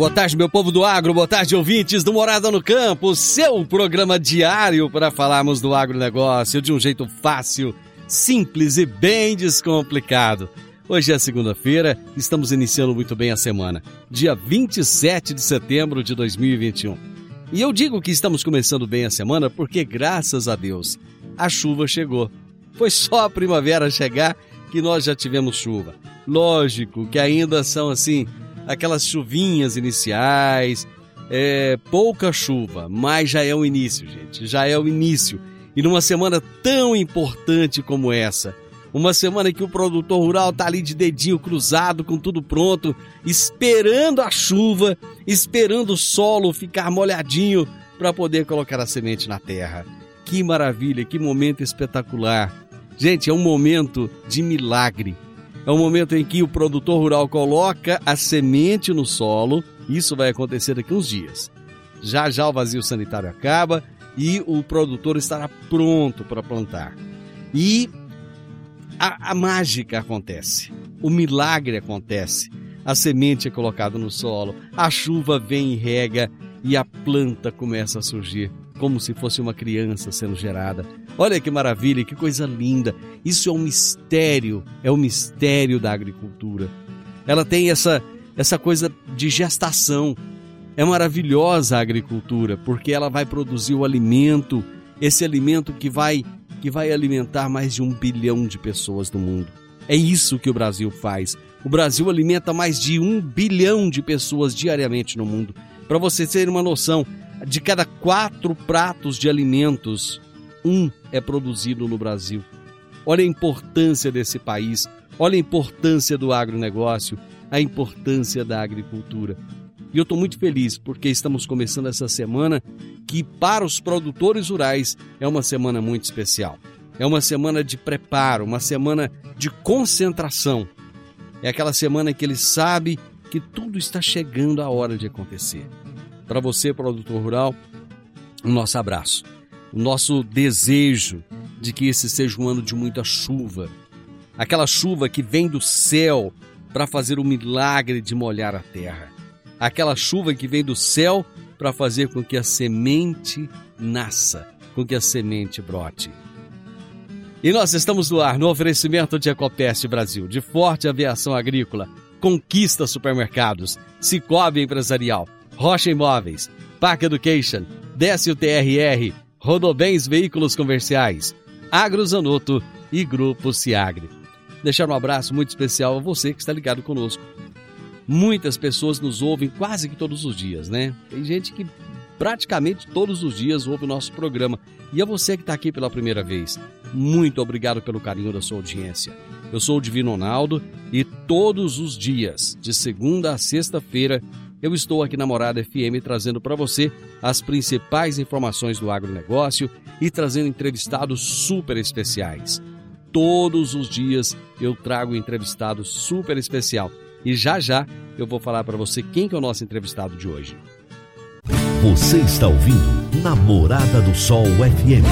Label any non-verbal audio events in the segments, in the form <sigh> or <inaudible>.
Boa tarde, meu povo do agro, boa tarde, ouvintes do Morada no Campo, seu programa diário para falarmos do agronegócio de um jeito fácil, simples e bem descomplicado. Hoje é segunda-feira, estamos iniciando muito bem a semana, dia 27 de setembro de 2021. E eu digo que estamos começando bem a semana porque, graças a Deus, a chuva chegou. Foi só a primavera chegar que nós já tivemos chuva. Lógico que ainda são assim aquelas chuvinhas iniciais, é, pouca chuva, mas já é o início, gente, já é o início. E numa semana tão importante como essa, uma semana que o produtor rural tá ali de dedinho cruzado, com tudo pronto, esperando a chuva, esperando o solo ficar molhadinho para poder colocar a semente na terra. Que maravilha, que momento espetacular. Gente, é um momento de milagre é o momento em que o produtor rural coloca a semente no solo. Isso vai acontecer daqui uns dias. Já já o vazio sanitário acaba e o produtor estará pronto para plantar. E a, a mágica acontece, o milagre acontece. A semente é colocada no solo, a chuva vem e rega e a planta começa a surgir como se fosse uma criança sendo gerada. Olha que maravilha, que coisa linda. Isso é um mistério, é o um mistério da agricultura. Ela tem essa essa coisa de gestação. É maravilhosa a agricultura, porque ela vai produzir o alimento, esse alimento que vai que vai alimentar mais de um bilhão de pessoas no mundo. É isso que o Brasil faz. O Brasil alimenta mais de um bilhão de pessoas diariamente no mundo. Para você ter uma noção, de cada quatro pratos de alimentos, um é produzido no Brasil. Olha a importância desse país, olha a importância do agronegócio, a importância da agricultura. E eu estou muito feliz porque estamos começando essa semana que, para os produtores rurais, é uma semana muito especial. É uma semana de preparo, uma semana de concentração. É aquela semana que ele sabe que tudo está chegando a hora de acontecer. Para você, produtor rural, o nosso abraço, o nosso desejo de que esse seja um ano de muita chuva. Aquela chuva que vem do céu para fazer o milagre de molhar a terra. Aquela chuva que vem do céu para fazer com que a semente nasça, com que a semente brote. E nós estamos no ar no oferecimento de Ecopest Brasil, de Forte Aviação Agrícola, Conquista Supermercados, Cicobi Empresarial, Rocha Imóveis, Park Education, Décio TRR, Rodobens Veículos Comerciais, Agrozanoto e Grupo Ciagre. Deixar um abraço muito especial a você que está ligado conosco. Muitas pessoas nos ouvem quase que todos os dias, né? Tem gente que praticamente todos os dias ouve o nosso programa. E a você que está aqui pela primeira vez, muito obrigado pelo carinho da sua audiência. Eu sou o Divino Ronaldo e todos os dias, de segunda a sexta-feira, eu estou aqui na Morada FM trazendo para você as principais informações do agronegócio e trazendo entrevistados super especiais. Todos os dias eu trago um entrevistado super especial e já já eu vou falar para você quem que é o nosso entrevistado de hoje. Você está ouvindo Namorada do Sol FM.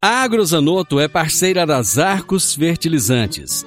A Agrozanoto é parceira das Arcos Fertilizantes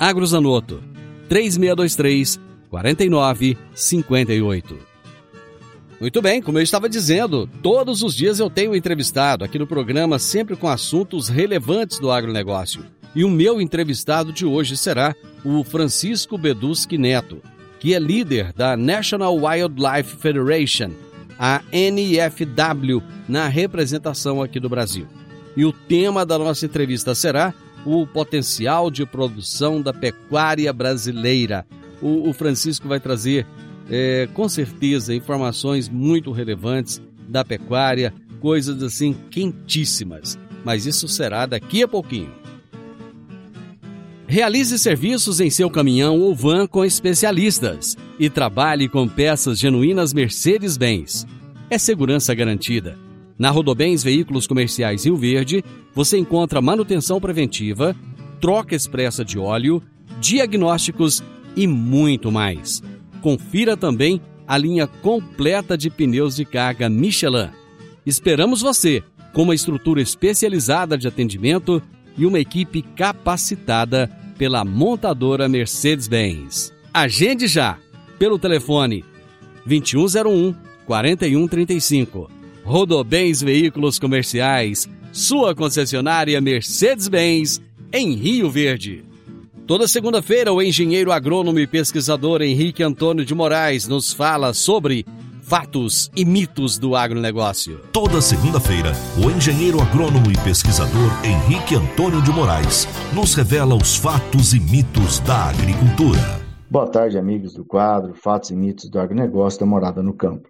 Agrozanoto, 3623 4958. Muito bem, como eu estava dizendo, todos os dias eu tenho entrevistado aqui no programa, sempre com assuntos relevantes do agronegócio. E o meu entrevistado de hoje será o Francisco Beduschi Neto, que é líder da National Wildlife Federation, a NFW, na representação aqui do Brasil. E o tema da nossa entrevista será o potencial de produção da pecuária brasileira. O, o Francisco vai trazer, é, com certeza, informações muito relevantes da pecuária, coisas assim quentíssimas. Mas isso será daqui a pouquinho. Realize serviços em seu caminhão ou van com especialistas e trabalhe com peças genuínas Mercedes-Benz. É segurança garantida. Na Rodobens Veículos Comerciais Rio Verde, você encontra manutenção preventiva, troca expressa de óleo, diagnósticos e muito mais. Confira também a linha completa de pneus de carga Michelin. Esperamos você com uma estrutura especializada de atendimento e uma equipe capacitada pela montadora Mercedes-Benz. Agende já pelo telefone 2101 4135. Rodobens Veículos Comerciais, sua concessionária Mercedes-Benz em Rio Verde. Toda segunda-feira, o engenheiro agrônomo e pesquisador Henrique Antônio de Moraes nos fala sobre fatos e mitos do agronegócio. Toda segunda-feira, o engenheiro agrônomo e pesquisador Henrique Antônio de Moraes nos revela os fatos e mitos da agricultura. Boa tarde, amigos do quadro Fatos e Mitos do Agronegócio da Morada no Campo.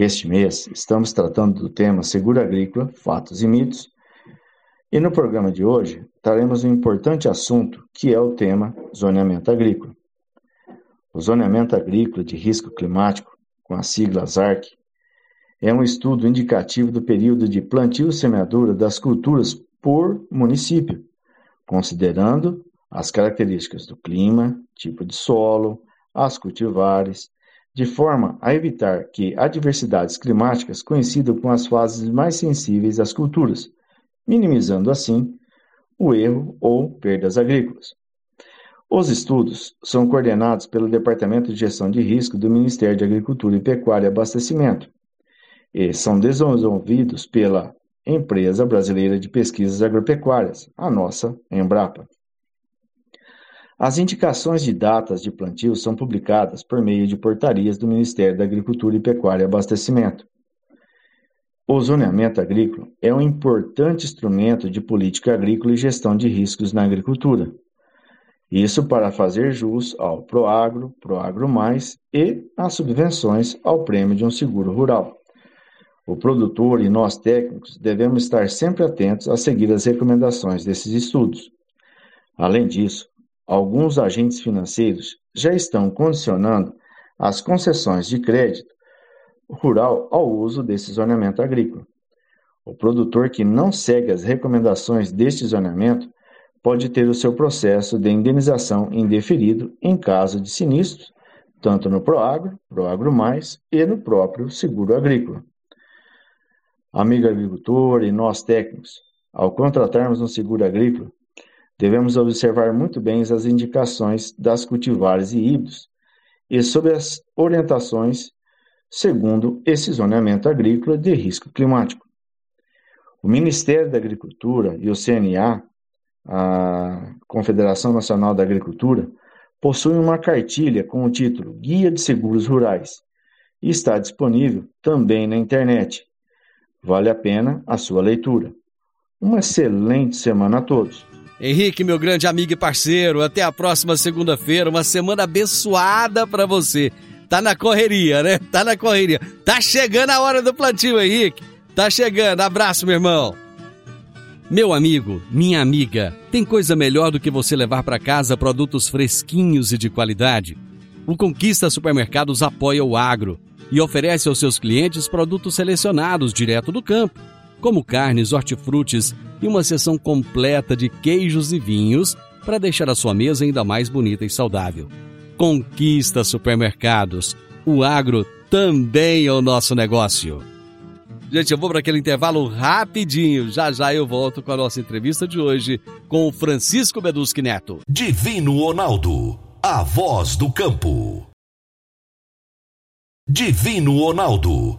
Este mês estamos tratando do tema Seguro Agrícola, Fatos e Mitos, e no programa de hoje traremos um importante assunto que é o tema zoneamento agrícola. O zoneamento agrícola de risco climático com a sigla ZARC, é um estudo indicativo do período de plantio e semeadura das culturas por município, considerando as características do clima, tipo de solo, as cultivares, de forma a evitar que adversidades climáticas coincidam com as fases mais sensíveis às culturas, minimizando assim o erro ou perdas agrícolas. Os estudos são coordenados pelo Departamento de Gestão de Risco do Ministério de Agricultura e Pecuária e Abastecimento e são desenvolvidos pela Empresa Brasileira de Pesquisas Agropecuárias, a nossa Embrapa. As indicações de datas de plantio são publicadas por meio de portarias do Ministério da Agricultura e Pecuária e Abastecimento. O zoneamento agrícola é um importante instrumento de política agrícola e gestão de riscos na agricultura isso para fazer jus ao Proagro, Proagro Mais e às subvenções ao prêmio de um seguro rural. O produtor e nós técnicos devemos estar sempre atentos a seguir as recomendações desses estudos. Além disso, alguns agentes financeiros já estão condicionando as concessões de crédito rural ao uso desse zoneamento agrícola. O produtor que não segue as recomendações deste zoneamento pode ter o seu processo de indenização indeferido em caso de sinistros, tanto no Proagro, Proagro Mais e no próprio seguro agrícola. Amigo agricultor e nós técnicos, ao contratarmos um seguro agrícola, devemos observar muito bem as indicações das cultivares e híbridos e sobre as orientações segundo esse zoneamento agrícola de risco climático. O Ministério da Agricultura e o CNA a Confederação Nacional da Agricultura, possui uma cartilha com o título Guia de Seguros Rurais e está disponível também na internet. Vale a pena a sua leitura. Uma excelente semana a todos. Henrique, meu grande amigo e parceiro, até a próxima segunda-feira, uma semana abençoada para você. Tá na correria, né? Tá na correria. Tá chegando a hora do plantio, Henrique. Tá chegando. Abraço, meu irmão. Meu amigo, minha amiga, tem coisa melhor do que você levar para casa produtos fresquinhos e de qualidade? O Conquista Supermercados apoia o agro e oferece aos seus clientes produtos selecionados direto do campo, como carnes, hortifrutis e uma seção completa de queijos e vinhos para deixar a sua mesa ainda mais bonita e saudável. Conquista Supermercados. O agro também é o nosso negócio. Gente, eu vou para aquele intervalo rapidinho. Já já eu volto com a nossa entrevista de hoje com o Francisco Beduschi Neto. Divino Ronaldo, a voz do campo. Divino Ronaldo,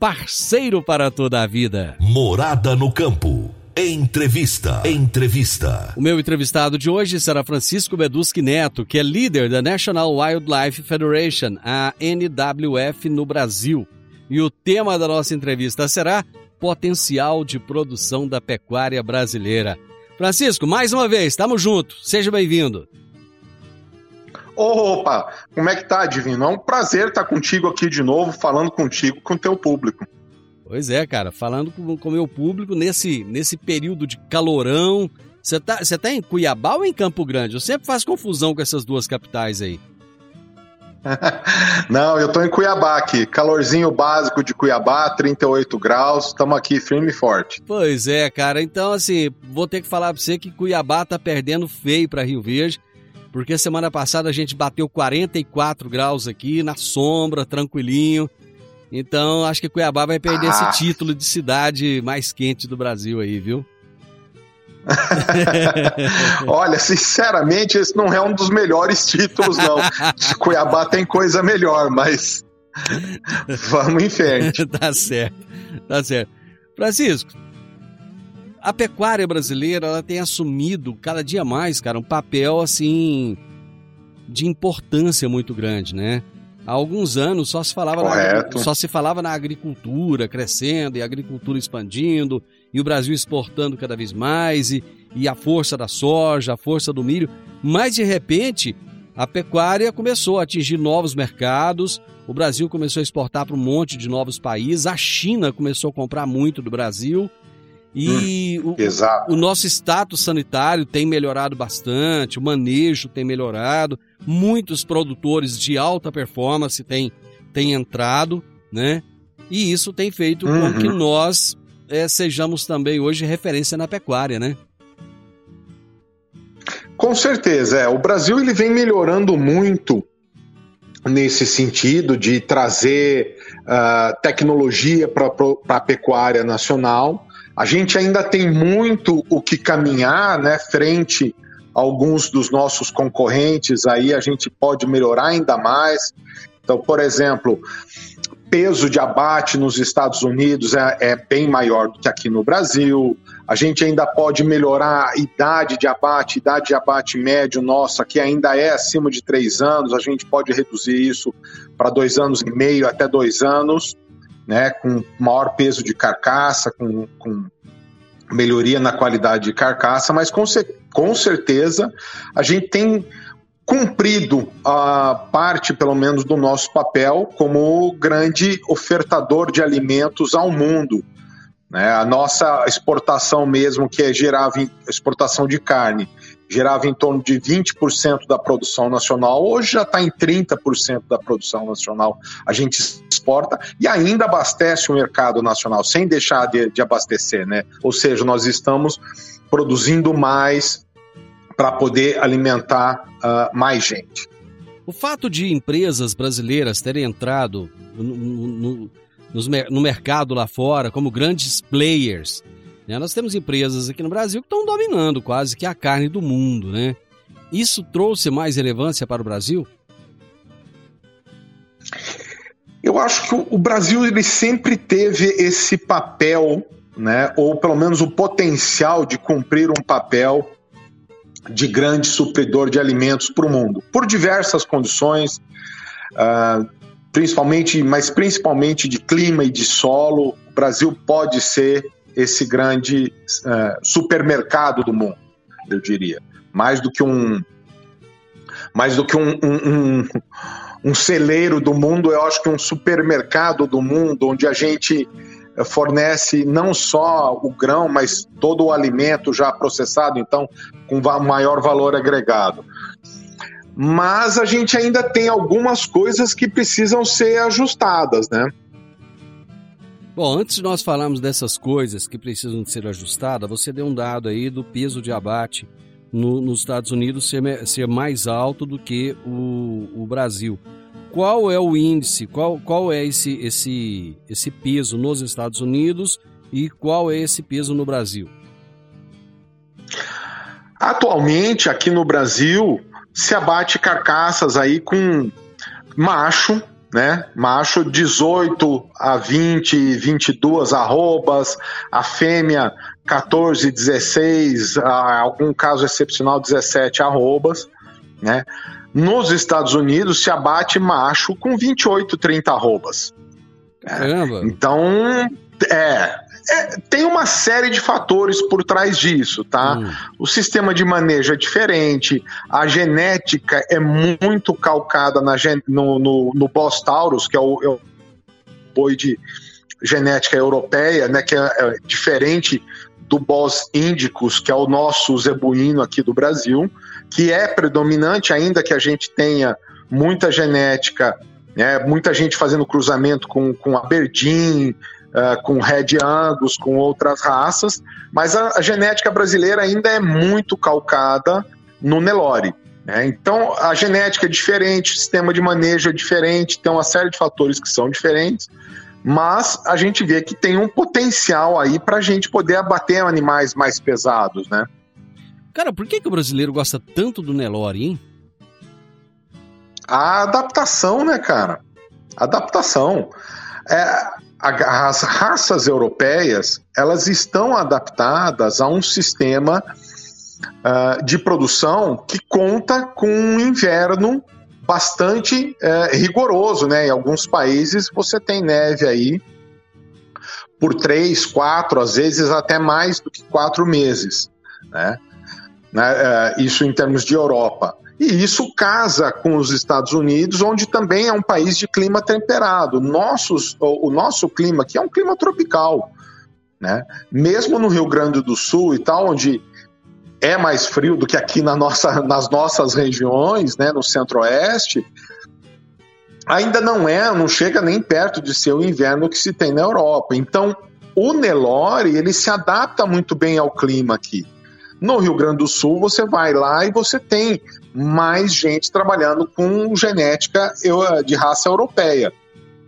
parceiro para toda a vida. Morada no campo. Entrevista. Entrevista. O meu entrevistado de hoje será Francisco Beduschi Neto, que é líder da National Wildlife Federation, a NWF, no Brasil. E o tema da nossa entrevista será potencial de produção da pecuária brasileira. Francisco, mais uma vez, estamos juntos. Seja bem-vindo. Opa, como é que tá, Divino? É um prazer estar contigo aqui de novo, falando contigo, com o teu público. Pois é, cara, falando com o meu público nesse, nesse período de calorão. Você tá, você tá em Cuiabá ou em Campo Grande? Eu sempre faço confusão com essas duas capitais aí. <laughs> Não, eu tô em Cuiabá aqui. Calorzinho básico de Cuiabá, 38 graus. Estamos aqui firme e forte. Pois é, cara. Então, assim, vou ter que falar pra você que Cuiabá tá perdendo feio para Rio Verde. Porque semana passada a gente bateu 44 graus aqui, na sombra, tranquilinho. Então, acho que Cuiabá vai perder ah. esse título de cidade mais quente do Brasil aí, viu? <laughs> Olha, sinceramente, esse não é um dos melhores títulos, não. Cuiabá tem coisa melhor, mas <laughs> vamos em frente. tá certo, tá certo. Francisco, a pecuária brasileira ela tem assumido cada dia mais, cara, um papel assim de importância muito grande, né? Há alguns anos só se falava na, só se falava na agricultura crescendo e a agricultura expandindo e o Brasil exportando cada vez mais e, e a força da soja, a força do milho, mas de repente a pecuária começou a atingir novos mercados, o Brasil começou a exportar para um monte de novos países, a China começou a comprar muito do Brasil e hum, o, o, nosso status sanitário tem melhorado bastante, o manejo tem melhorado, muitos produtores de alta performance têm, têm entrado, né? E isso tem feito uhum. com que nós é, sejamos também hoje referência na pecuária, né? Com certeza, é. O Brasil ele vem melhorando muito nesse sentido de trazer uh, tecnologia para a pecuária nacional. A gente ainda tem muito o que caminhar, né, frente a alguns dos nossos concorrentes. Aí a gente pode melhorar ainda mais. Então, por exemplo, peso de abate nos Estados Unidos é, é, bem maior do que aqui no Brasil. A gente ainda pode melhorar a idade de abate, idade de abate médio nossa, que ainda é acima de três anos. A gente pode reduzir isso para dois anos e meio até dois anos, né, com maior peso de carcaça, com, com melhoria na qualidade de carcaça, mas com, com certeza a gente tem cumprido a parte, pelo menos, do nosso papel como grande ofertador de alimentos ao mundo. Né? A nossa exportação mesmo, que é gerava exportação de carne, gerava em torno de 20% da produção nacional, hoje já está em 30% da produção nacional. A gente exporta e ainda abastece o mercado nacional, sem deixar de, de abastecer, né? Ou seja, nós estamos produzindo mais, para poder alimentar uh, mais gente. O fato de empresas brasileiras terem entrado no, no, no, no mercado lá fora como grandes players, né? nós temos empresas aqui no Brasil que estão dominando quase que a carne do mundo, né? Isso trouxe mais relevância para o Brasil? Eu acho que o Brasil ele sempre teve esse papel, né, ou pelo menos o potencial de cumprir um papel de grande supridor de alimentos para o mundo, por diversas condições, uh, principalmente, mas principalmente de clima e de solo. O Brasil pode ser esse grande uh, supermercado do mundo, eu diria, mais do que um, mais do que um, um, um, um celeiro do mundo, eu acho que um supermercado do mundo, onde a gente fornece não só o grão, mas todo o alimento já processado, então com maior valor agregado. Mas a gente ainda tem algumas coisas que precisam ser ajustadas, né? Bom, antes de nós falarmos dessas coisas que precisam ser ajustadas, você deu um dado aí do peso de abate no, nos Estados Unidos ser, ser mais alto do que o, o Brasil qual é o índice, qual, qual é esse, esse, esse peso nos Estados Unidos e qual é esse peso no Brasil? Atualmente, aqui no Brasil, se abate carcaças aí com macho, né? Macho 18 a 20, 22 arrobas, a fêmea 14, 16, a algum caso excepcional 17 arrobas, né? Nos Estados Unidos se abate macho com 28, 30 arrobas. Caramba. Então, é, é, tem uma série de fatores por trás disso, tá? Hum. O sistema de manejo é diferente, a genética é muito calcada na, no, no, no Bos Taurus, que é o, é o boi de genética europeia, né, que é, é diferente do Bos Indicus, que é o nosso zebuíno aqui do Brasil, que é predominante, ainda que a gente tenha muita genética, né, muita gente fazendo cruzamento com, com Aberdeen, uh, com Red Angus, com outras raças, mas a, a genética brasileira ainda é muito calcada no Nelore. Né? Então, a genética é diferente, o sistema de manejo é diferente, tem uma série de fatores que são diferentes, mas a gente vê que tem um potencial aí para a gente poder abater animais mais pesados, né? Cara, por que, que o brasileiro gosta tanto do Nelore, hein? A adaptação, né, cara? Adaptação. É, as raças europeias, elas estão adaptadas a um sistema uh, de produção que conta com um inverno bastante é, rigoroso, né? Em alguns países você tem neve aí por três, quatro, às vezes até mais do que quatro meses, né? É, isso em termos de Europa. E isso casa com os Estados Unidos, onde também é um país de clima temperado. Nossos, o, nosso clima aqui é um clima tropical. Né? Mesmo no Rio Grande do Sul e tal, onde é mais frio do que aqui na nossa, nas nossas regiões, né, no centro-oeste, ainda não é, não chega nem perto de ser o inverno que se tem na Europa. Então, o Nelore, ele se adapta muito bem ao clima aqui. No Rio Grande do Sul, você vai lá e você tem mais gente trabalhando com genética de raça europeia.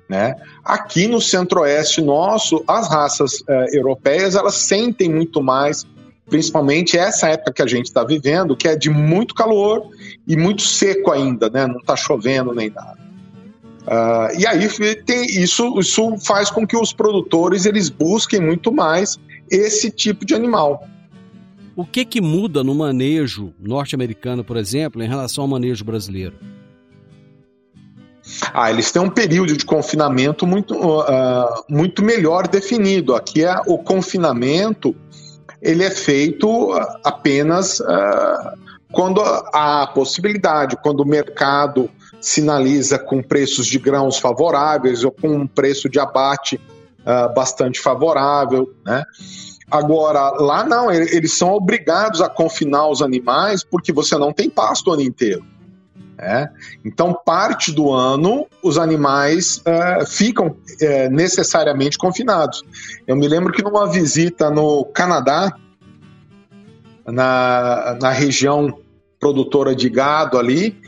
Né? Aqui no centro-oeste nosso, as raças uh, europeias elas sentem muito mais principalmente essa época que a gente está vivendo, que é de muito calor e muito seco ainda, né? Não está chovendo nem nada. Uh, e aí tem isso, isso faz com que os produtores eles busquem muito mais esse tipo de animal. O que que muda no manejo norte-americano, por exemplo, em relação ao manejo brasileiro? Ah, eles têm um período de confinamento muito, uh, muito melhor definido. Aqui é o confinamento ele é feito apenas uh, quando há possibilidade, quando o mercado sinaliza com preços de grãos favoráveis ou com um preço de abate uh, bastante favorável, né? Agora, lá não, eles são obrigados a confinar os animais porque você não tem pasto o ano inteiro. É? Então, parte do ano, os animais uh, ficam uh, necessariamente confinados. Eu me lembro que numa visita no Canadá, na, na região produtora de gado ali,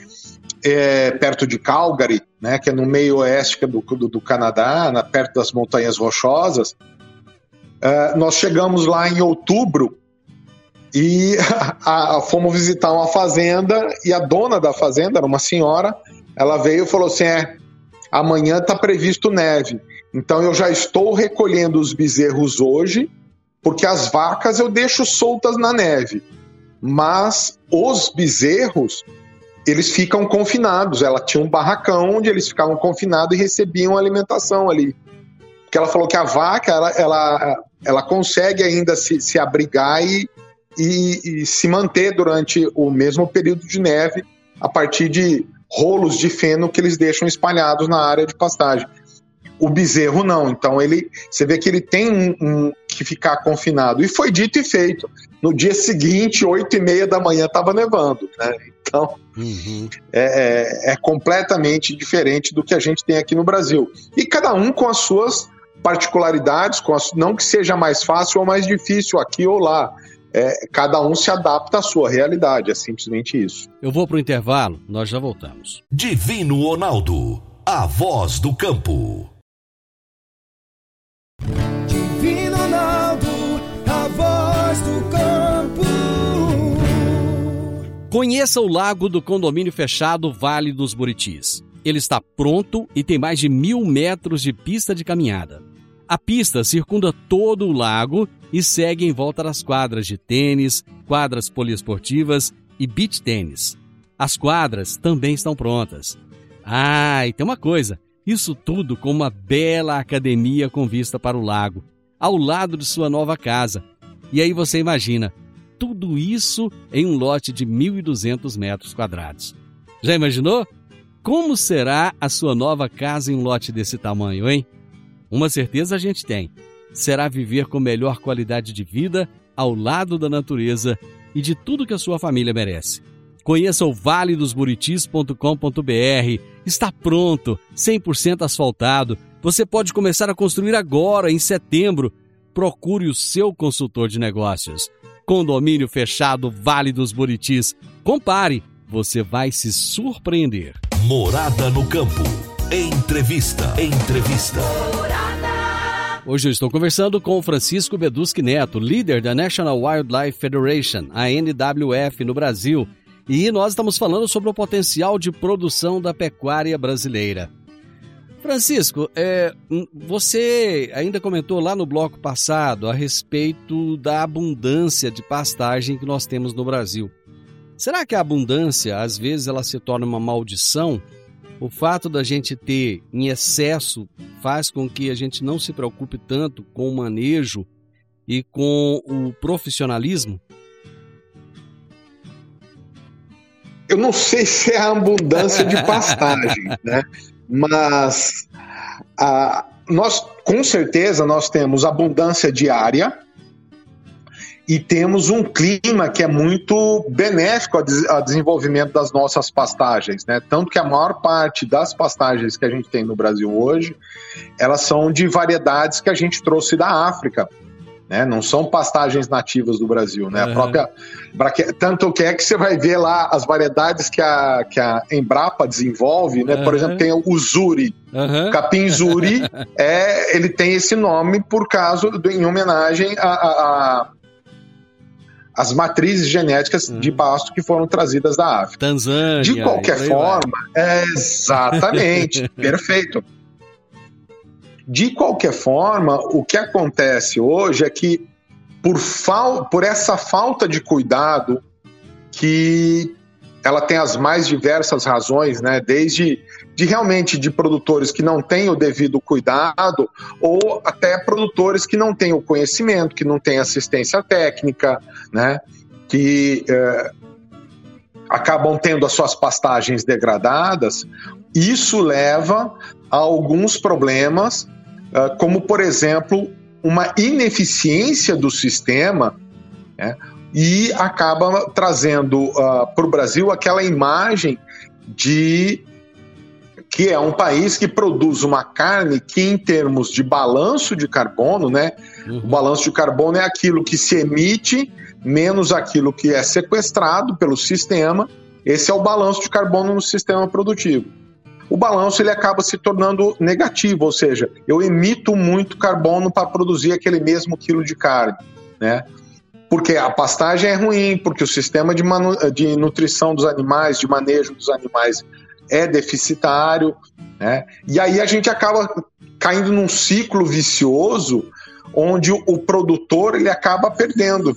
é, perto de Calgary, né, que é no meio oeste do, do, do Canadá, na, perto das Montanhas Rochosas, uh, nós chegamos lá em outubro e <laughs> a, a, fomos visitar uma fazenda e a dona da fazenda, era uma senhora, ela veio e falou assim: é, amanhã está previsto neve. Então eu já estou recolhendo os bezerros hoje, porque as vacas eu deixo soltas na neve. mas os bezerros eles ficam confinados. Ela tinha um barracão onde eles ficavam confinados e recebiam alimentação ali. Porque ela falou que a vaca ela, ela, ela consegue ainda se, se abrigar e, e, e se manter durante o mesmo período de neve a partir de rolos de feno que eles deixam espalhados na área de pastagem. O bezerro não, então ele, você vê que ele tem um, um, que ficar confinado. E foi dito e feito. No dia seguinte, oito e meia da manhã, estava nevando. Né? Então, uhum. é, é, é completamente diferente do que a gente tem aqui no Brasil. E cada um com as suas particularidades, com as, não que seja mais fácil ou mais difícil aqui ou lá. É, cada um se adapta à sua realidade, é simplesmente isso. Eu vou para o intervalo, nós já voltamos. Divino Ronaldo, a voz do campo. Divino Ronaldo, a voz do campo. Conheça o lago do condomínio fechado Vale dos Buritis. Ele está pronto e tem mais de mil metros de pista de caminhada. A pista circunda todo o lago e segue em volta das quadras de tênis, quadras poliesportivas e beach tênis. As quadras também estão prontas. Ah, e tem uma coisa: isso tudo com uma bela academia com vista para o lago, ao lado de sua nova casa. E aí você imagina, tudo isso em um lote de 1.200 metros quadrados. Já imaginou? Como será a sua nova casa em um lote desse tamanho, hein? Uma certeza a gente tem: será viver com melhor qualidade de vida ao lado da natureza e de tudo que a sua família merece. Conheça o valedosburitis.com.br. Está pronto, 100% asfaltado. Você pode começar a construir agora, em setembro. Procure o seu consultor de negócios. Condomínio fechado Vale dos Buritis. Compare, você vai se surpreender. Morada no campo. Entrevista. Entrevista. Hoje eu estou conversando com Francisco Beduschi Neto, líder da National Wildlife Federation, a NWF, no Brasil. E nós estamos falando sobre o potencial de produção da pecuária brasileira. Francisco, é, você ainda comentou lá no bloco passado a respeito da abundância de pastagem que nós temos no Brasil. Será que a abundância, às vezes, ela se torna uma maldição? O fato da gente ter em excesso faz com que a gente não se preocupe tanto com o manejo e com o profissionalismo? Eu não sei se é a abundância de pastagem, <laughs> né? Mas a, nós, com certeza, nós temos abundância diária, e temos um clima que é muito benéfico ao desenvolvimento das nossas pastagens, né? Tanto que a maior parte das pastagens que a gente tem no Brasil hoje, elas são de variedades que a gente trouxe da África, né? Não são pastagens nativas do Brasil, né? Uhum. A própria tanto que é que você vai ver lá as variedades que a, que a Embrapa desenvolve, né? Uhum. Por exemplo, tem o Zuri, uhum. capim Zuri, <laughs> é, ele tem esse nome por causa em homenagem a, a, a as matrizes genéticas de hum. pasto que foram trazidas da África. Tanzânia. De qualquer forma, é, exatamente, <laughs> perfeito. De qualquer forma, o que acontece hoje é que por, fal por essa falta de cuidado que ela tem as mais diversas razões, né? Desde de realmente de produtores que não têm o devido cuidado ou até produtores que não têm o conhecimento, que não têm assistência técnica, né? Que é, acabam tendo as suas pastagens degradadas. Isso leva a alguns problemas, é, como por exemplo uma ineficiência do sistema. Né? e acaba trazendo uh, para o Brasil aquela imagem de que é um país que produz uma carne que, em termos de balanço de carbono, né? Uhum. O balanço de carbono é aquilo que se emite menos aquilo que é sequestrado pelo sistema. Esse é o balanço de carbono no sistema produtivo. O balanço ele acaba se tornando negativo, ou seja, eu emito muito carbono para produzir aquele mesmo quilo de carne, né? porque a pastagem é ruim, porque o sistema de, de nutrição dos animais, de manejo dos animais é deficitário, né? E aí a gente acaba caindo num ciclo vicioso onde o, produtor ele acaba perdendo.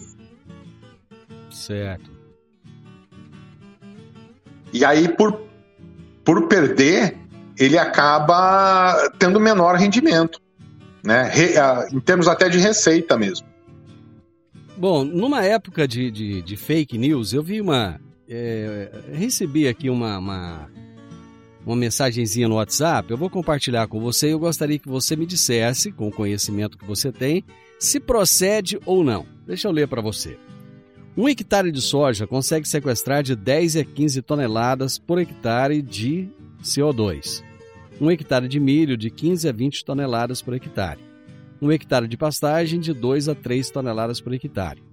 Certo. E aí, por, por perder, ele acaba tendo menor rendimento, né? Re, em termos até de receita mesmo. Bom, numa época de, de, de fake news, eu vi uma. É, recebi aqui uma, uma, uma mensagenzinha no WhatsApp. Eu vou compartilhar com você e eu gostaria que você me dissesse, com o conhecimento que você tem, se procede ou não. Deixa eu ler para você. Um hectare de soja consegue sequestrar de 10 a 15 toneladas por hectare de CO2. Um hectare de milho de 15 a 20 toneladas por hectare. Um hectare de pastagem de 2 a 3 toneladas por hectare.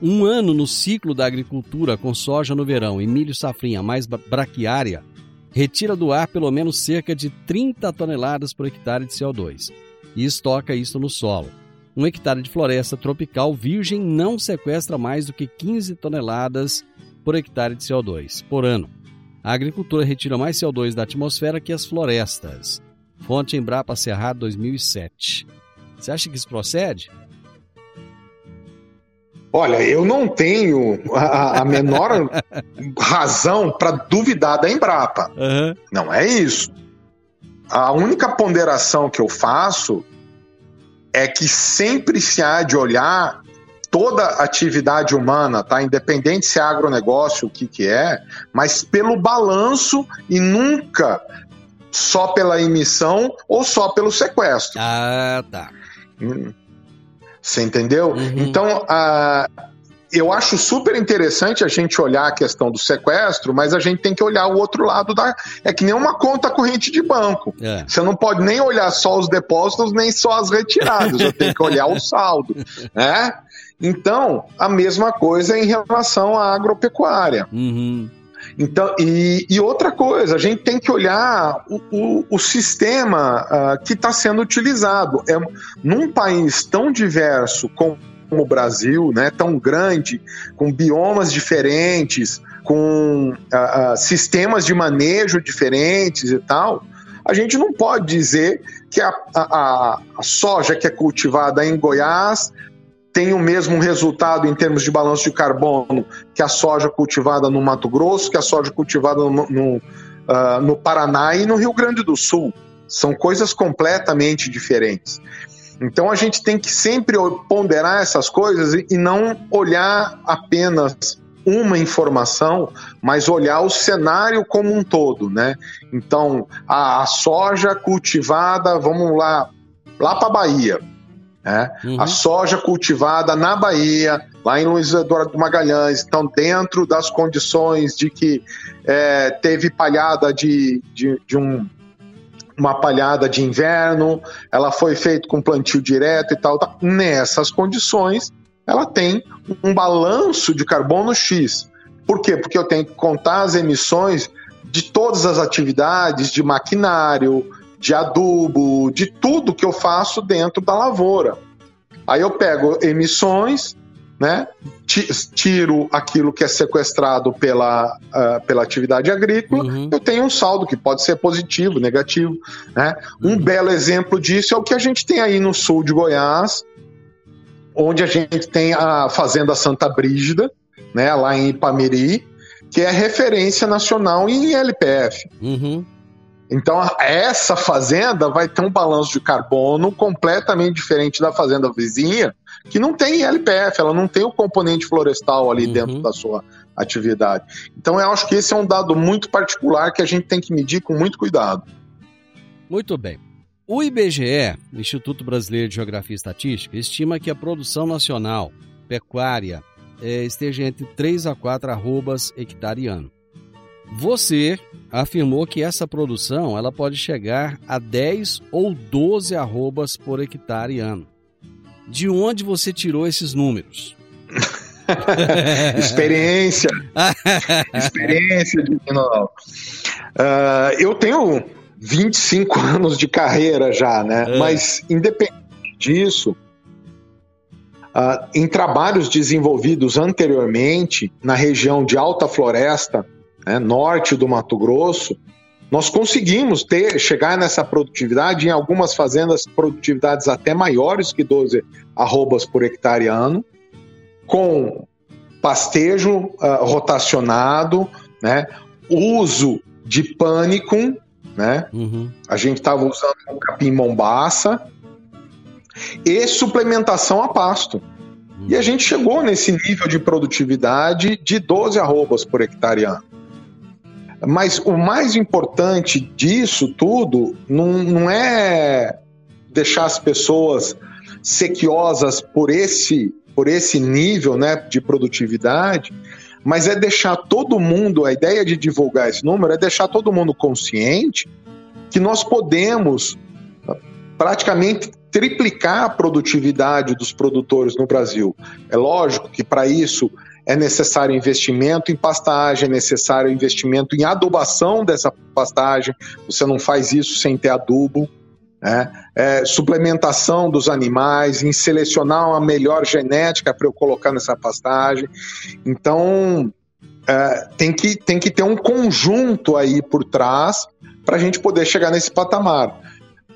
Um ano no ciclo da agricultura com soja no verão e milho safrinha mais braquiária retira do ar pelo menos cerca de 30 toneladas por hectare de CO2 e estoca isso no solo um hectare de floresta tropical virgem não sequestra mais do que 15 toneladas por hectare de CO2 por ano. A agricultura retira mais CO2 da atmosfera que as florestas. Fonte Embrapa Cerrado 2007. Você acha que isso procede? Olha, eu não tenho a, a menor razão para duvidar da Embrapa. Uhum. Não é isso. A única ponderação que eu faço é que sempre se há de olhar toda atividade humana, tá? Independente se é agronegócio, o que que é, mas pelo balanço e nunca só pela emissão ou só pelo sequestro. Ah, tá. Hum. Você entendeu? Uhum. Então, a, eu acho super interessante a gente olhar a questão do sequestro, mas a gente tem que olhar o outro lado da. É que nem uma conta corrente de banco. É. Você não pode nem olhar só os depósitos, nem só as retiradas. Você tem que olhar o <laughs> saldo. Né? Então, a mesma coisa em relação à agropecuária. Uhum. Então, e, e, outra coisa, a gente tem que olhar o, o, o sistema uh, que está sendo utilizado. É, num país tão diverso como o Brasil, né, tão grande, com biomas diferentes, com uh, uh, sistemas de manejo diferentes e tal, a gente não pode dizer que a, a, a soja que é cultivada em Goiás tem o mesmo resultado em termos de balanço de carbono que a soja cultivada no Mato Grosso, que a soja cultivada no, no, uh, no Paraná e no Rio Grande do Sul. São coisas completamente diferentes. Então a gente tem que sempre ponderar essas coisas e não olhar apenas uma informação, mas olhar o cenário como um todo, né? Então, a, a soja cultivada, vamos lá, lá para Bahia, né? Uhum. A soja cultivada na Bahia, lá em Luiz Eduardo Magalhães, então dentro das condições de que é, teve palhada de, de, de um uma palhada de inverno, ela foi feita com plantio direto e tal, tal. Nessas condições, ela tem um balanço de carbono X. Por quê? Porque eu tenho que contar as emissões de todas as atividades, de maquinário, de adubo, de tudo que eu faço dentro da lavoura. Aí eu pego emissões, né? Tiro aquilo que é sequestrado pela, uh, pela atividade agrícola, uhum. eu tenho um saldo que pode ser positivo, negativo. Né? Um uhum. belo exemplo disso é o que a gente tem aí no sul de Goiás, onde a gente tem a Fazenda Santa Brígida, né, lá em Ipameri, que é referência nacional em LPF. Uhum. Então, essa fazenda vai ter um balanço de carbono completamente diferente da fazenda vizinha, que não tem LPF, ela não tem o componente florestal ali uhum. dentro da sua atividade. Então, eu acho que esse é um dado muito particular que a gente tem que medir com muito cuidado. Muito bem. O IBGE, Instituto Brasileiro de Geografia e Estatística, estima que a produção nacional pecuária é, esteja entre 3 a 4 arrobas hectare ano. Você afirmou que essa produção ela pode chegar a 10 ou 12 arrobas por hectare ano. De onde você tirou esses números? <laughs> Experiência. <laughs> Experiência de uh, Eu tenho 25 <laughs> anos de carreira já, né? É. Mas independente disso, uh, em trabalhos desenvolvidos anteriormente na região de alta floresta, né, norte do Mato Grosso, nós conseguimos ter, chegar nessa produtividade em algumas fazendas, produtividades até maiores que 12 arrobas por hectare ano, com pastejo uh, rotacionado, né, uso de pânico, né? Uhum. A gente estava usando o capim mombaça e suplementação a pasto. Uhum. E a gente chegou nesse nível de produtividade de 12 arrobas por hectare ano. Mas o mais importante disso tudo não, não é deixar as pessoas sequiosas por esse, por esse nível né, de produtividade, mas é deixar todo mundo, a ideia de divulgar esse número é deixar todo mundo consciente que nós podemos praticamente triplicar a produtividade dos produtores no Brasil. É lógico que para isso é necessário investimento em pastagem, é necessário investimento em adubação dessa pastagem. Você não faz isso sem ter adubo. Né? É, suplementação dos animais, em selecionar uma melhor genética para eu colocar nessa pastagem. Então, é, tem, que, tem que ter um conjunto aí por trás para a gente poder chegar nesse patamar.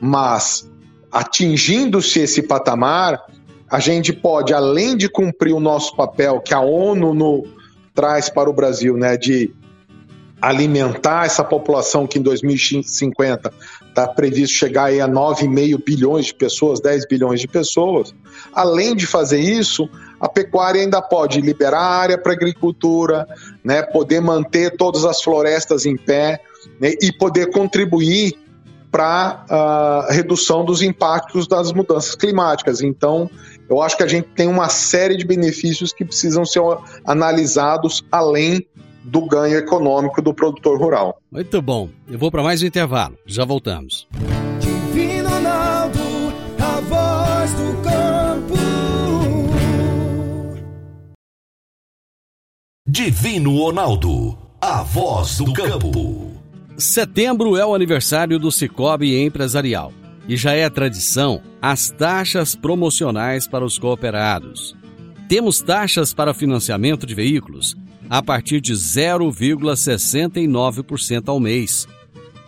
Mas, atingindo-se esse patamar, a gente pode, além de cumprir o nosso papel que a ONU no, traz para o Brasil, né, de alimentar essa população que em 2050 está previsto chegar a 9,5 bilhões de pessoas, 10 bilhões de pessoas. Além de fazer isso, a pecuária ainda pode liberar área para agricultura, né, poder manter todas as florestas em pé né, e poder contribuir para a uh, redução dos impactos das mudanças climáticas. Então, eu acho que a gente tem uma série de benefícios que precisam ser analisados além do ganho econômico do produtor rural. Muito bom. Eu vou para mais um intervalo. Já voltamos. Divino Ronaldo, a voz do campo. Divino Ronaldo, a voz do campo. Setembro é o aniversário do Cicobi Empresarial e já é tradição as taxas promocionais para os cooperados. Temos taxas para financiamento de veículos a partir de 0,69% ao mês.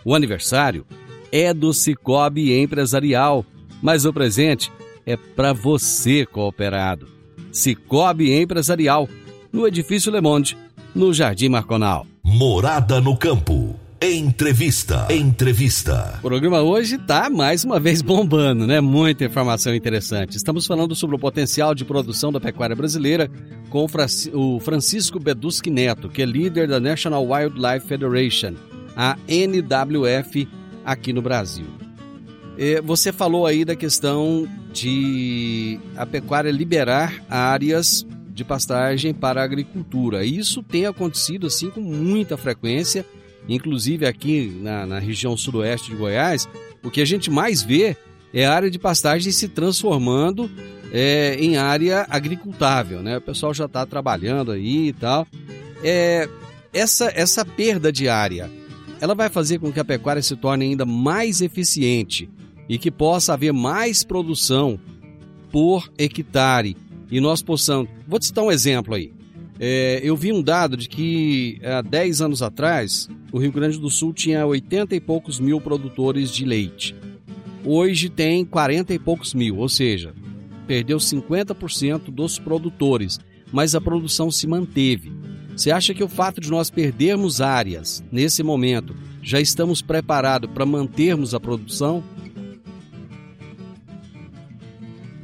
O aniversário é do Cicobi Empresarial, mas o presente é para você, cooperado. Cicobi Empresarial, no Edifício Le Monde, no Jardim Marconal. Morada no Campo. Entrevista. Entrevista. O programa hoje está mais uma vez bombando, né? Muita informação interessante. Estamos falando sobre o potencial de produção da pecuária brasileira com o Francisco Beduschi Neto, que é líder da National Wildlife Federation, a NWF, aqui no Brasil. Você falou aí da questão de a pecuária liberar áreas de pastagem para a agricultura. Isso tem acontecido assim com muita frequência Inclusive aqui na, na região sudoeste de Goiás, o que a gente mais vê é a área de pastagem se transformando é, em área agricultável, né? O pessoal já está trabalhando aí e tal. É, essa, essa perda de área, ela vai fazer com que a pecuária se torne ainda mais eficiente e que possa haver mais produção por hectare e nós possamos. Vou te citar um exemplo aí. É, eu vi um dado de que há 10 anos atrás o Rio Grande do Sul tinha 80 e poucos mil produtores de leite. Hoje tem 40 e poucos mil, ou seja, perdeu 50% dos produtores, mas a produção se manteve. Você acha que o fato de nós perdermos áreas nesse momento já estamos preparados para mantermos a produção?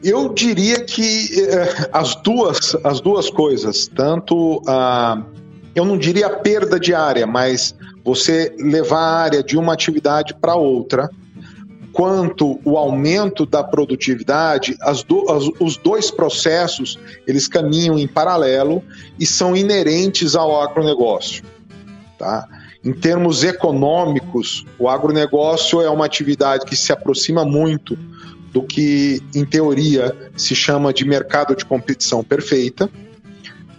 Eu diria que eh, as, duas, as duas coisas, tanto a. Eu não diria a perda de área, mas você levar a área de uma atividade para outra, quanto o aumento da produtividade, do, as, os dois processos eles caminham em paralelo e são inerentes ao agronegócio. Tá? Em termos econômicos, o agronegócio é uma atividade que se aproxima muito do que, em teoria, se chama de mercado de competição perfeita,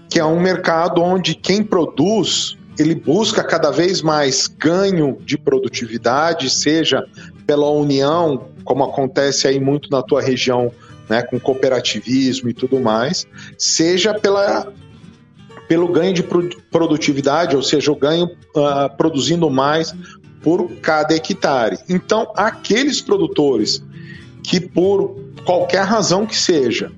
que é um mercado onde quem produz ele busca cada vez mais ganho de produtividade, seja pela união, como acontece aí muito na tua região, né, com cooperativismo e tudo mais, seja pela, pelo ganho de produtividade, ou seja, o ganho uh, produzindo mais por cada hectare. Então, aqueles produtores que por qualquer razão que seja,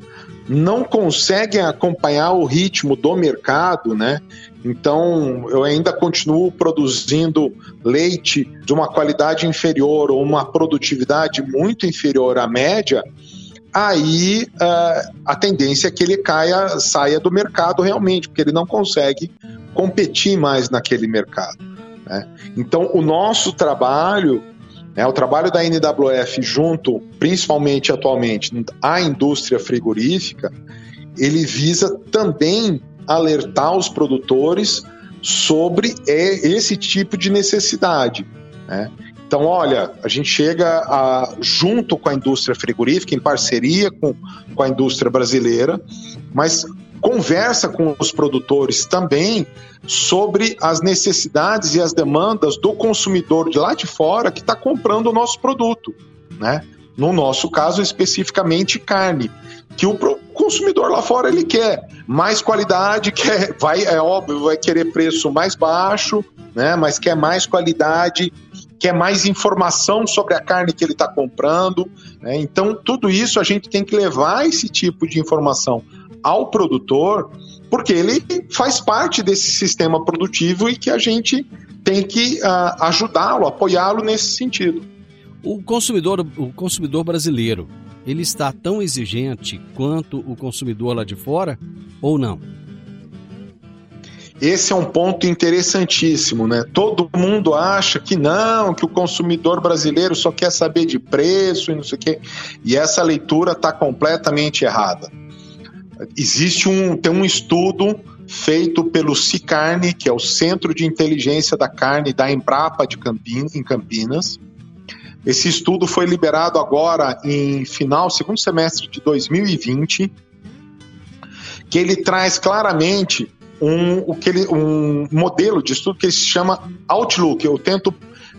não conseguem acompanhar o ritmo do mercado, né? Então, eu ainda continuo produzindo leite de uma qualidade inferior ou uma produtividade muito inferior à média, aí uh, a tendência é que ele caia, saia do mercado realmente, porque ele não consegue competir mais naquele mercado. Né? Então, o nosso trabalho, né, o trabalho da NWF junto, principalmente atualmente, à indústria frigorífica, ele visa também alertar os produtores sobre esse tipo de necessidade. Né? Então, olha, a gente chega a, junto com a indústria frigorífica, em parceria com, com a indústria brasileira, mas conversa com os produtores também sobre as necessidades e as demandas do consumidor de lá de fora que está comprando o nosso produto, né? No nosso caso, especificamente carne, que o consumidor lá fora ele quer mais qualidade, <laughs> quer, vai, é óbvio, vai querer preço mais baixo, né? Mas quer mais qualidade, quer mais informação sobre a carne que ele está comprando. Né? Então, tudo isso a gente tem que levar esse tipo de informação ao produtor, porque ele faz parte desse sistema produtivo e que a gente tem que uh, ajudá-lo, apoiá-lo nesse sentido. O consumidor, o consumidor brasileiro, ele está tão exigente quanto o consumidor lá de fora ou não? Esse é um ponto interessantíssimo, né? Todo mundo acha que não, que o consumidor brasileiro só quer saber de preço e não sei o quê. E essa leitura está completamente errada. Existe um, tem um estudo feito pelo CICARNE, que é o Centro de Inteligência da Carne da Embrapa de Campinas, em Campinas. Esse estudo foi liberado agora em final, segundo semestre de 2020, que ele traz claramente um, o que ele, um modelo de estudo que ele se chama Outlook. Eu tento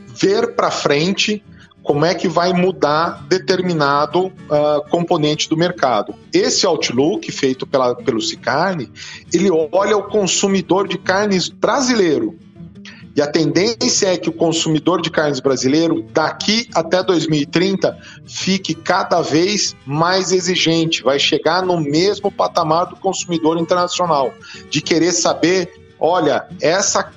ver para frente como é que vai mudar determinado uh, componente do mercado. Esse outlook feito pela, pelo Cicarne, ele olha o consumidor de carnes brasileiro. E a tendência é que o consumidor de carnes brasileiro, daqui até 2030, fique cada vez mais exigente, vai chegar no mesmo patamar do consumidor internacional, de querer saber, olha, essa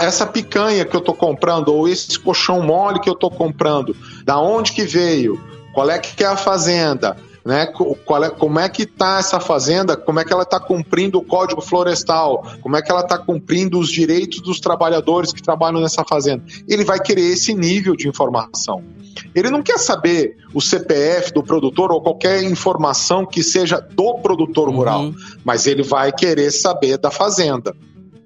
essa picanha que eu estou comprando ou esse colchão mole que eu estou comprando, da onde que veio, qual é que é a fazenda, né? Qual é, como é que está essa fazenda, como é que ela está cumprindo o código florestal, como é que ela está cumprindo os direitos dos trabalhadores que trabalham nessa fazenda. Ele vai querer esse nível de informação. Ele não quer saber o CPF do produtor ou qualquer informação que seja do produtor rural, uhum. mas ele vai querer saber da fazenda.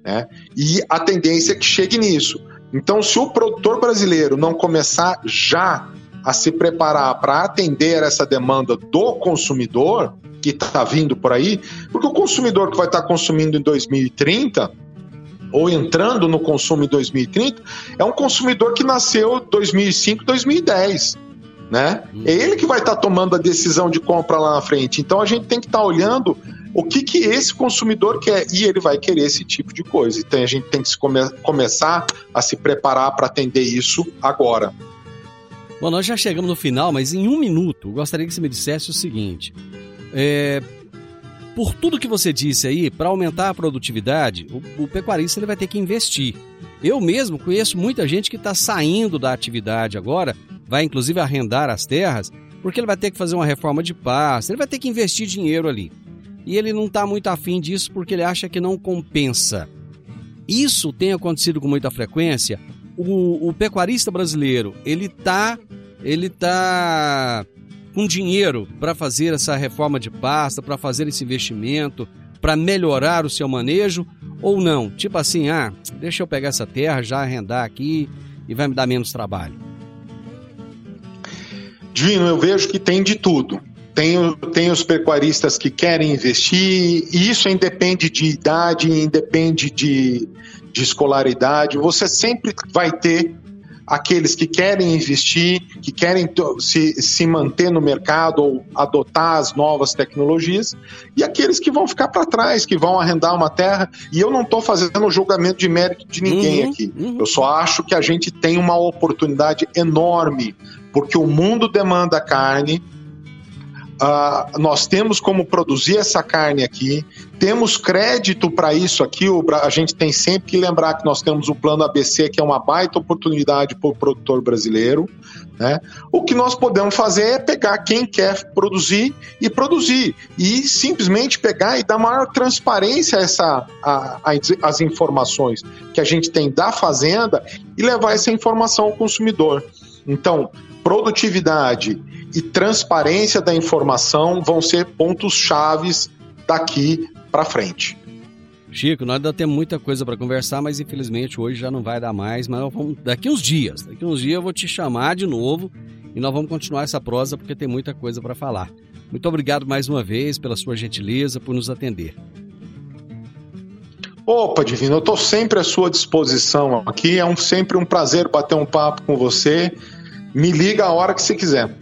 Né? E a tendência é que chegue nisso. Então, se o produtor brasileiro não começar já a se preparar para atender essa demanda do consumidor que está vindo por aí, porque o consumidor que vai estar tá consumindo em 2030 ou entrando no consumo em 2030 é um consumidor que nasceu 2005, 2010 né? É ele que vai estar tá tomando a decisão de compra lá na frente. Então a gente tem que estar tá olhando o que, que esse consumidor quer e ele vai querer esse tipo de coisa. Então a gente tem que come começar a se preparar para atender isso agora. Bom, nós já chegamos no final, mas em um minuto gostaria que você me dissesse o seguinte: é, por tudo que você disse aí, para aumentar a produtividade, o, o pecuarista ele vai ter que investir. Eu mesmo conheço muita gente que está saindo da atividade agora vai inclusive arrendar as terras, porque ele vai ter que fazer uma reforma de pasto, ele vai ter que investir dinheiro ali. E ele não está muito afim disso porque ele acha que não compensa. Isso tem acontecido com muita frequência. O, o pecuarista brasileiro, ele está ele tá com dinheiro para fazer essa reforma de pasta, para fazer esse investimento, para melhorar o seu manejo ou não? Tipo assim, ah, deixa eu pegar essa terra, já arrendar aqui e vai me dar menos trabalho. Divino, eu vejo que tem de tudo. Tem, tem os pecuaristas que querem investir, e isso independe de idade, independe de, de escolaridade. Você sempre vai ter aqueles que querem investir, que querem se, se manter no mercado ou adotar as novas tecnologias, e aqueles que vão ficar para trás, que vão arrendar uma terra. E eu não estou fazendo julgamento de mérito de ninguém uhum, aqui. Uhum. Eu só acho que a gente tem uma oportunidade enorme porque o mundo demanda carne, Uh, nós temos como produzir essa carne aqui, temos crédito para isso aqui. O, a gente tem sempre que lembrar que nós temos o plano ABC, que é uma baita oportunidade para o produtor brasileiro. Né? O que nós podemos fazer é pegar quem quer produzir e produzir, e simplesmente pegar e dar maior transparência a essa, a, a, as informações que a gente tem da fazenda e levar essa informação ao consumidor. Então, produtividade e transparência da informação vão ser pontos chaves daqui para frente. Chico, nós ainda temos muita coisa para conversar, mas infelizmente hoje já não vai dar mais, mas vamos, daqui uns dias, daqui uns dias eu vou te chamar de novo e nós vamos continuar essa prosa porque tem muita coisa para falar. Muito obrigado mais uma vez pela sua gentileza, por nos atender. Opa, Divino, eu estou sempre à sua disposição aqui. É um, sempre um prazer bater um papo com você. Me liga a hora que você quiser.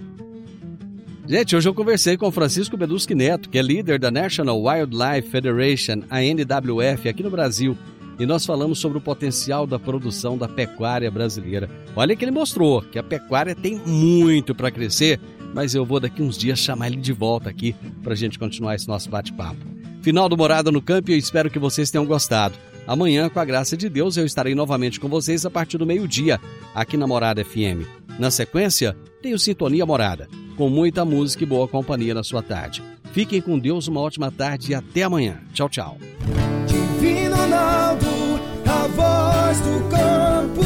Gente, hoje eu conversei com Francisco Beduschi Neto, que é líder da National Wildlife Federation, a NWF, aqui no Brasil. E nós falamos sobre o potencial da produção da pecuária brasileira. Olha que ele mostrou que a pecuária tem muito para crescer, mas eu vou daqui uns dias chamar ele de volta aqui para a gente continuar esse nosso bate-papo. Final do Morada no Campo e eu espero que vocês tenham gostado. Amanhã, com a graça de Deus, eu estarei novamente com vocês a partir do meio-dia, aqui na Morada FM. Na sequência, tenho Sintonia Morada, com muita música e boa companhia na sua tarde. Fiquem com Deus, uma ótima tarde e até amanhã. Tchau, tchau. Divino Ronaldo, a voz do campo.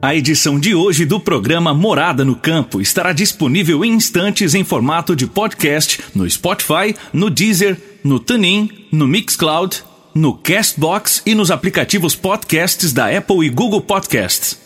A edição de hoje do programa Morada no Campo estará disponível em instantes em formato de podcast no Spotify, no Deezer, no TuneIn, no Mixcloud, no Castbox e nos aplicativos podcasts da Apple e Google Podcasts.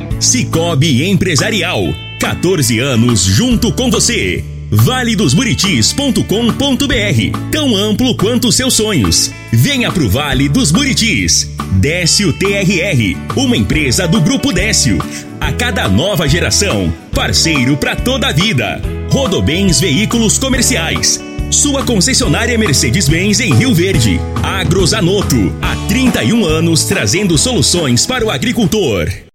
Cicobi Empresarial. 14 anos junto com você valedosburitis.com.br Tão amplo quanto seus sonhos. Venha pro Vale dos Buritis. Décio TRR, uma empresa do Grupo Décio. A cada nova geração, parceiro para toda a vida. Rodobens Veículos Comerciais. Sua concessionária Mercedes-Benz em Rio Verde. Agrozanoto, há 31 anos trazendo soluções para o agricultor.